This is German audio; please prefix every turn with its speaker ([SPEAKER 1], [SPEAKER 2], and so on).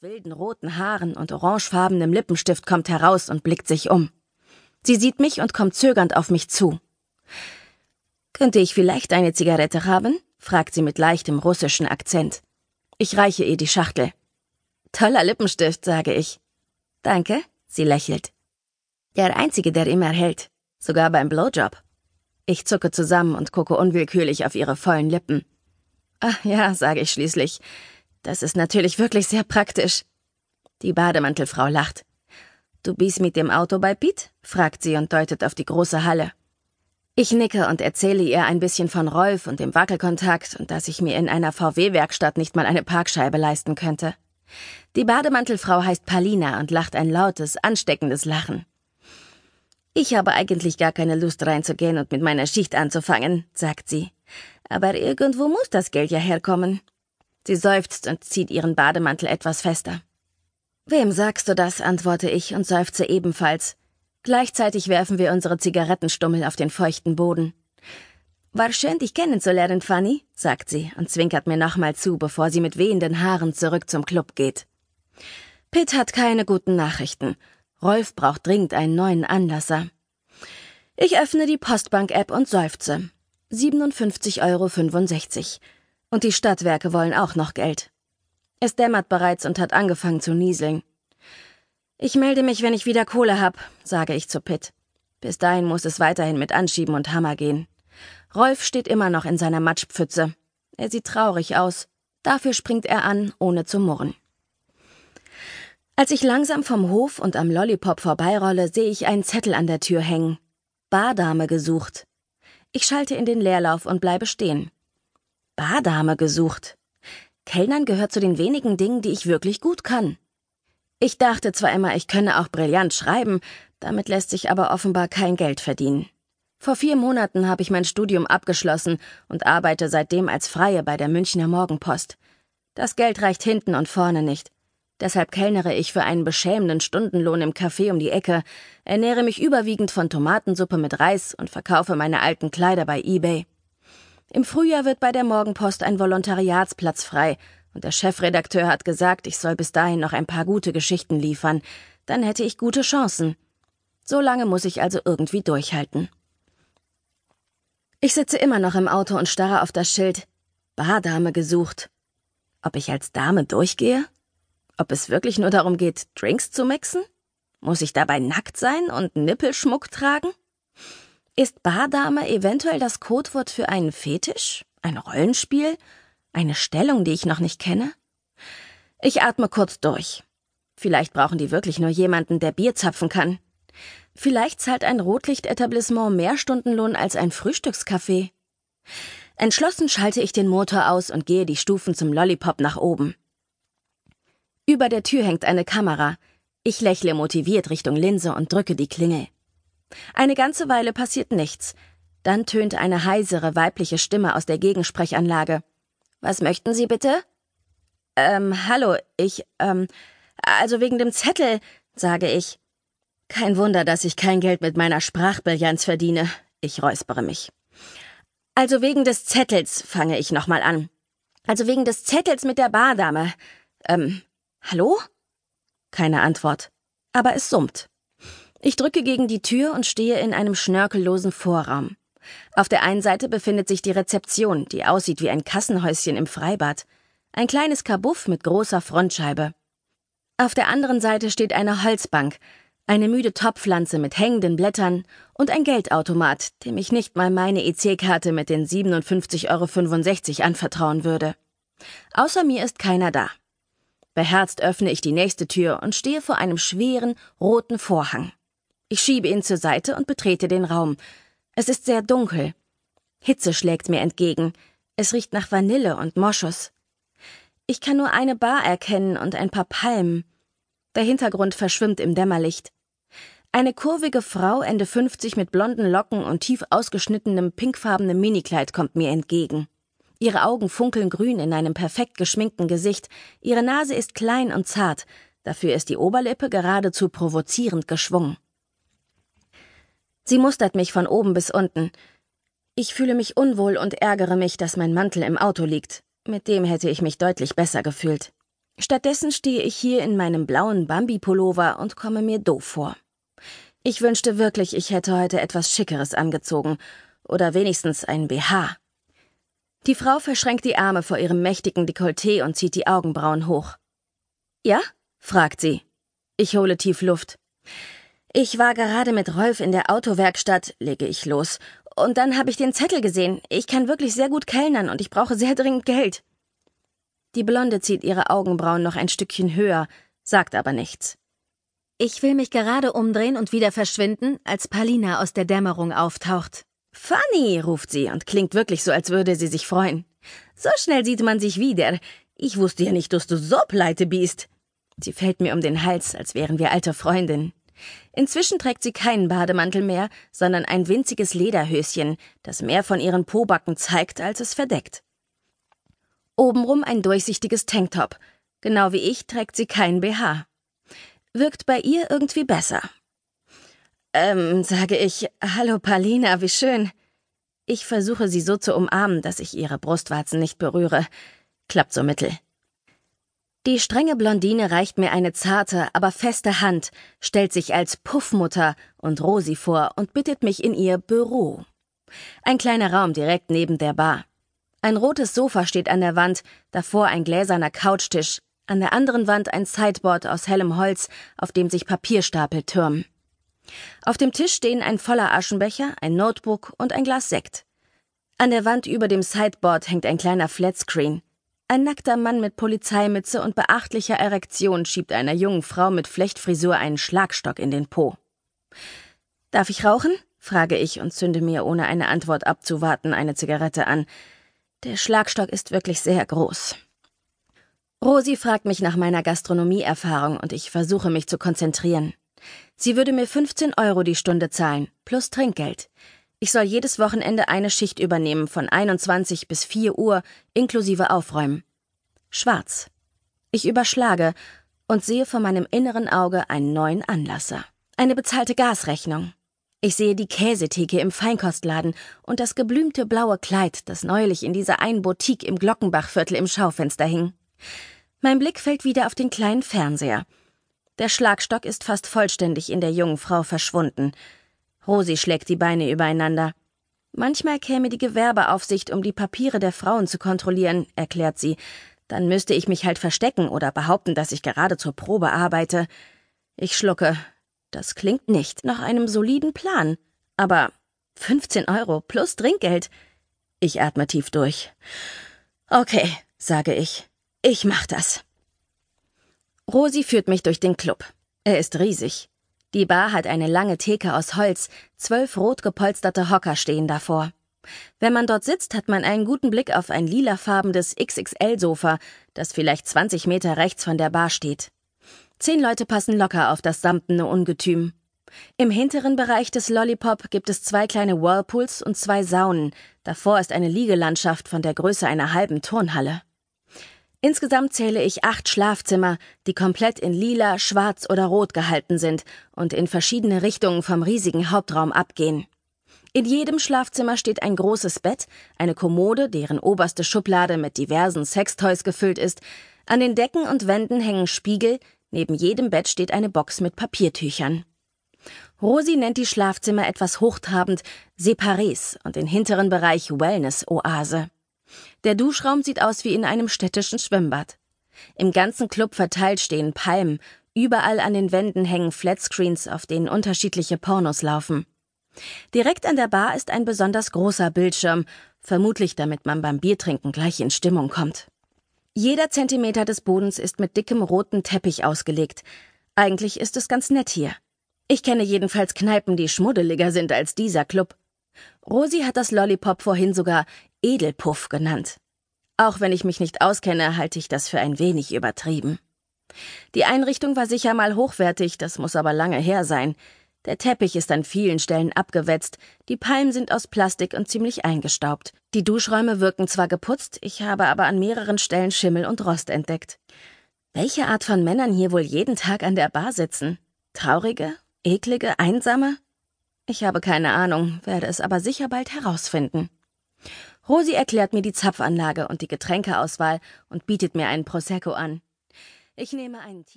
[SPEAKER 1] wilden roten Haaren und orangefarbenem Lippenstift kommt heraus und blickt sich um. Sie sieht mich und kommt zögernd auf mich zu. Könnte ich vielleicht eine Zigarette haben? fragt sie mit leichtem russischen Akzent. Ich reiche ihr die Schachtel. Toller Lippenstift, sage ich. Danke, sie lächelt. Der einzige, der immer hält, sogar beim Blowjob. Ich zucke zusammen und gucke unwillkürlich auf ihre vollen Lippen. Ach ja, sage ich schließlich. Das ist natürlich wirklich sehr praktisch. Die Bademantelfrau lacht. Du bist mit dem Auto bei Piet? fragt sie und deutet auf die große Halle. Ich nicke und erzähle ihr ein bisschen von Rolf und dem Wackelkontakt und dass ich mir in einer VW-Werkstatt nicht mal eine Parkscheibe leisten könnte. Die Bademantelfrau heißt Palina und lacht ein lautes, ansteckendes Lachen. Ich habe eigentlich gar keine Lust reinzugehen und mit meiner Schicht anzufangen, sagt sie. Aber irgendwo muss das Geld ja herkommen. Sie seufzt und zieht ihren Bademantel etwas fester. Wem sagst du das? antworte ich und seufze ebenfalls. Gleichzeitig werfen wir unsere Zigarettenstummel auf den feuchten Boden. War schön, dich kennenzulernen, Fanny, sagt sie und zwinkert mir nochmal zu, bevor sie mit wehenden Haaren zurück zum Club geht. Pitt hat keine guten Nachrichten. Rolf braucht dringend einen neuen Anlasser. Ich öffne die Postbank-App und seufze. 57,65 Euro. Und die Stadtwerke wollen auch noch Geld. Es dämmert bereits und hat angefangen zu nieseln. Ich melde mich, wenn ich wieder Kohle hab, sage ich zu Pitt. Bis dahin muss es weiterhin mit Anschieben und Hammer gehen. Rolf steht immer noch in seiner Matschpfütze. Er sieht traurig aus. Dafür springt er an, ohne zu murren. Als ich langsam vom Hof und am Lollipop vorbeirolle, sehe ich einen Zettel an der Tür hängen. Bardame gesucht. Ich schalte in den Leerlauf und bleibe stehen. Bardame gesucht. Kellnern gehört zu den wenigen Dingen, die ich wirklich gut kann. Ich dachte zwar immer, ich könne auch brillant schreiben, damit lässt sich aber offenbar kein Geld verdienen. Vor vier Monaten habe ich mein Studium abgeschlossen und arbeite seitdem als Freie bei der Münchner Morgenpost. Das Geld reicht hinten und vorne nicht. Deshalb kellnere ich für einen beschämenden Stundenlohn im Café um die Ecke, ernähre mich überwiegend von Tomatensuppe mit Reis und verkaufe meine alten Kleider bei eBay. Im Frühjahr wird bei der Morgenpost ein Volontariatsplatz frei, und der Chefredakteur hat gesagt, ich soll bis dahin noch ein paar gute Geschichten liefern, dann hätte ich gute Chancen. So lange muss ich also irgendwie durchhalten. Ich sitze immer noch im Auto und starre auf das Schild Bardame gesucht. Ob ich als Dame durchgehe? Ob es wirklich nur darum geht, Drinks zu mixen? Muss ich dabei nackt sein und Nippelschmuck tragen? Ist Bardame eventuell das Codewort für einen Fetisch? Ein Rollenspiel? Eine Stellung, die ich noch nicht kenne? Ich atme kurz durch. Vielleicht brauchen die wirklich nur jemanden, der Bier zapfen kann. Vielleicht zahlt ein Rotlichtetablissement mehr Stundenlohn als ein Frühstückscafé. Entschlossen schalte ich den Motor aus und gehe die Stufen zum Lollipop nach oben. Über der Tür hängt eine Kamera. Ich lächle motiviert Richtung Linse und drücke die Klingel. Eine ganze Weile passiert nichts. Dann tönt eine heisere weibliche Stimme aus der Gegensprechanlage. Was möchten Sie bitte? Ähm, hallo, ich, ähm, also wegen dem Zettel, sage ich. Kein Wunder, dass ich kein Geld mit meiner Sprachbrillanz verdiene. Ich räuspere mich. Also wegen des Zettels fange ich nochmal an. Also wegen des Zettels mit der Bardame. Ähm, hallo? Keine Antwort. Aber es summt. Ich drücke gegen die Tür und stehe in einem schnörkellosen Vorraum. Auf der einen Seite befindet sich die Rezeption, die aussieht wie ein Kassenhäuschen im Freibad. Ein kleines Kabuff mit großer Frontscheibe. Auf der anderen Seite steht eine Holzbank, eine müde Topfpflanze mit hängenden Blättern und ein Geldautomat, dem ich nicht mal meine EC-Karte mit den 57,65 Euro anvertrauen würde. Außer mir ist keiner da. Beherzt öffne ich die nächste Tür und stehe vor einem schweren, roten Vorhang. Ich schiebe ihn zur Seite und betrete den Raum. Es ist sehr dunkel. Hitze schlägt mir entgegen. Es riecht nach Vanille und Moschus. Ich kann nur eine Bar erkennen und ein paar Palmen. Der Hintergrund verschwimmt im Dämmerlicht. Eine kurvige Frau, Ende 50 mit blonden Locken und tief ausgeschnittenem pinkfarbenem Minikleid kommt mir entgegen. Ihre Augen funkeln grün in einem perfekt geschminkten Gesicht, ihre Nase ist klein und zart, dafür ist die Oberlippe geradezu provozierend geschwungen. Sie mustert mich von oben bis unten. Ich fühle mich unwohl und ärgere mich, dass mein Mantel im Auto liegt. Mit dem hätte ich mich deutlich besser gefühlt. Stattdessen stehe ich hier in meinem blauen Bambi-Pullover und komme mir doof vor. Ich wünschte wirklich, ich hätte heute etwas Schickeres angezogen oder wenigstens ein BH. Die Frau verschränkt die Arme vor ihrem mächtigen Dekolleté und zieht die Augenbrauen hoch. Ja? fragt sie. Ich hole tief Luft. Ich war gerade mit Rolf in der Autowerkstatt, lege ich los. Und dann habe ich den Zettel gesehen. Ich kann wirklich sehr gut kellnern und ich brauche sehr dringend Geld. Die Blonde zieht ihre Augenbrauen noch ein Stückchen höher, sagt aber nichts. Ich will mich gerade umdrehen und wieder verschwinden, als Palina aus der Dämmerung auftaucht. Funny, ruft sie und klingt wirklich so, als würde sie sich freuen. So schnell sieht man sich wieder. Ich wusste ja nicht, dass du so pleite bist. Sie fällt mir um den Hals, als wären wir alte Freundinnen. Inzwischen trägt sie keinen Bademantel mehr, sondern ein winziges Lederhöschen, das mehr von ihren Pobacken zeigt, als es verdeckt. Obenrum ein durchsichtiges Tanktop. Genau wie ich trägt sie keinen BH. Wirkt bei ihr irgendwie besser. Ähm, sage ich, hallo Palina, wie schön. Ich versuche sie so zu umarmen, dass ich ihre Brustwarzen nicht berühre. Klappt so mittel. Die strenge Blondine reicht mir eine zarte, aber feste Hand, stellt sich als Puffmutter und Rosi vor und bittet mich in ihr Büro. Ein kleiner Raum direkt neben der Bar. Ein rotes Sofa steht an der Wand, davor ein gläserner Couchtisch, an der anderen Wand ein Sideboard aus hellem Holz, auf dem sich Papierstapel türmen. Auf dem Tisch stehen ein voller Aschenbecher, ein Notebook und ein Glas Sekt. An der Wand über dem Sideboard hängt ein kleiner Flatscreen. Ein nackter Mann mit Polizeimütze und beachtlicher Erektion schiebt einer jungen Frau mit Flechtfrisur einen Schlagstock in den Po. Darf ich rauchen? frage ich und zünde mir, ohne eine Antwort abzuwarten, eine Zigarette an. Der Schlagstock ist wirklich sehr groß. Rosi fragt mich nach meiner Gastronomieerfahrung und ich versuche mich zu konzentrieren. Sie würde mir 15 Euro die Stunde zahlen, plus Trinkgeld. Ich soll jedes Wochenende eine Schicht übernehmen von 21 bis 4 Uhr, inklusive Aufräumen. Schwarz. Ich überschlage und sehe vor meinem inneren Auge einen neuen Anlasser. Eine bezahlte Gasrechnung. Ich sehe die Käsetheke im Feinkostladen und das geblümte blaue Kleid, das neulich in dieser einen Boutique im Glockenbachviertel im Schaufenster hing. Mein Blick fällt wieder auf den kleinen Fernseher. Der Schlagstock ist fast vollständig in der jungen Frau verschwunden. Rosi schlägt die Beine übereinander. Manchmal käme die Gewerbeaufsicht, um die Papiere der Frauen zu kontrollieren, erklärt sie. Dann müsste ich mich halt verstecken oder behaupten, dass ich gerade zur Probe arbeite. Ich schlucke. Das klingt nicht nach einem soliden Plan. Aber 15 Euro plus Trinkgeld. Ich atme tief durch. Okay, sage ich. Ich mach das. Rosi führt mich durch den Club. Er ist riesig. Die Bar hat eine lange Theke aus Holz, zwölf rot gepolsterte Hocker stehen davor. Wenn man dort sitzt, hat man einen guten Blick auf ein lilafarbenes XXL-Sofa, das vielleicht 20 Meter rechts von der Bar steht. Zehn Leute passen locker auf das samtene Ungetüm. Im hinteren Bereich des Lollipop gibt es zwei kleine Whirlpools und zwei Saunen. Davor ist eine Liegelandschaft von der Größe einer halben Turnhalle. Insgesamt zähle ich acht Schlafzimmer, die komplett in lila, schwarz oder rot gehalten sind und in verschiedene Richtungen vom riesigen Hauptraum abgehen. In jedem Schlafzimmer steht ein großes Bett, eine Kommode, deren oberste Schublade mit diversen Sextoys gefüllt ist, an den Decken und Wänden hängen Spiegel, neben jedem Bett steht eine Box mit Papiertüchern. Rosi nennt die Schlafzimmer etwas hochtrabend Separés und den hinteren Bereich Wellness-Oase. Der Duschraum sieht aus wie in einem städtischen Schwimmbad. Im ganzen Club verteilt stehen Palmen, überall an den Wänden hängen Flatscreens, auf denen unterschiedliche Pornos laufen. Direkt an der Bar ist ein besonders großer Bildschirm, vermutlich damit man beim Biertrinken gleich in Stimmung kommt. Jeder Zentimeter des Bodens ist mit dickem roten Teppich ausgelegt. Eigentlich ist es ganz nett hier. Ich kenne jedenfalls Kneipen, die schmuddeliger sind als dieser Club. Rosi hat das Lollipop vorhin sogar Edelpuff genannt. Auch wenn ich mich nicht auskenne, halte ich das für ein wenig übertrieben. Die Einrichtung war sicher mal hochwertig, das muss aber lange her sein. Der Teppich ist an vielen Stellen abgewetzt, die Palmen sind aus Plastik und ziemlich eingestaubt. Die Duschräume wirken zwar geputzt, ich habe aber an mehreren Stellen Schimmel und Rost entdeckt. Welche Art von Männern hier wohl jeden Tag an der Bar sitzen? Traurige? Eklige? Einsame? Ich habe keine Ahnung, werde es aber sicher bald herausfinden. Rosi erklärt mir die Zapfanlage und die Getränkeauswahl und bietet mir einen Prosecco an. Ich nehme einen Tee.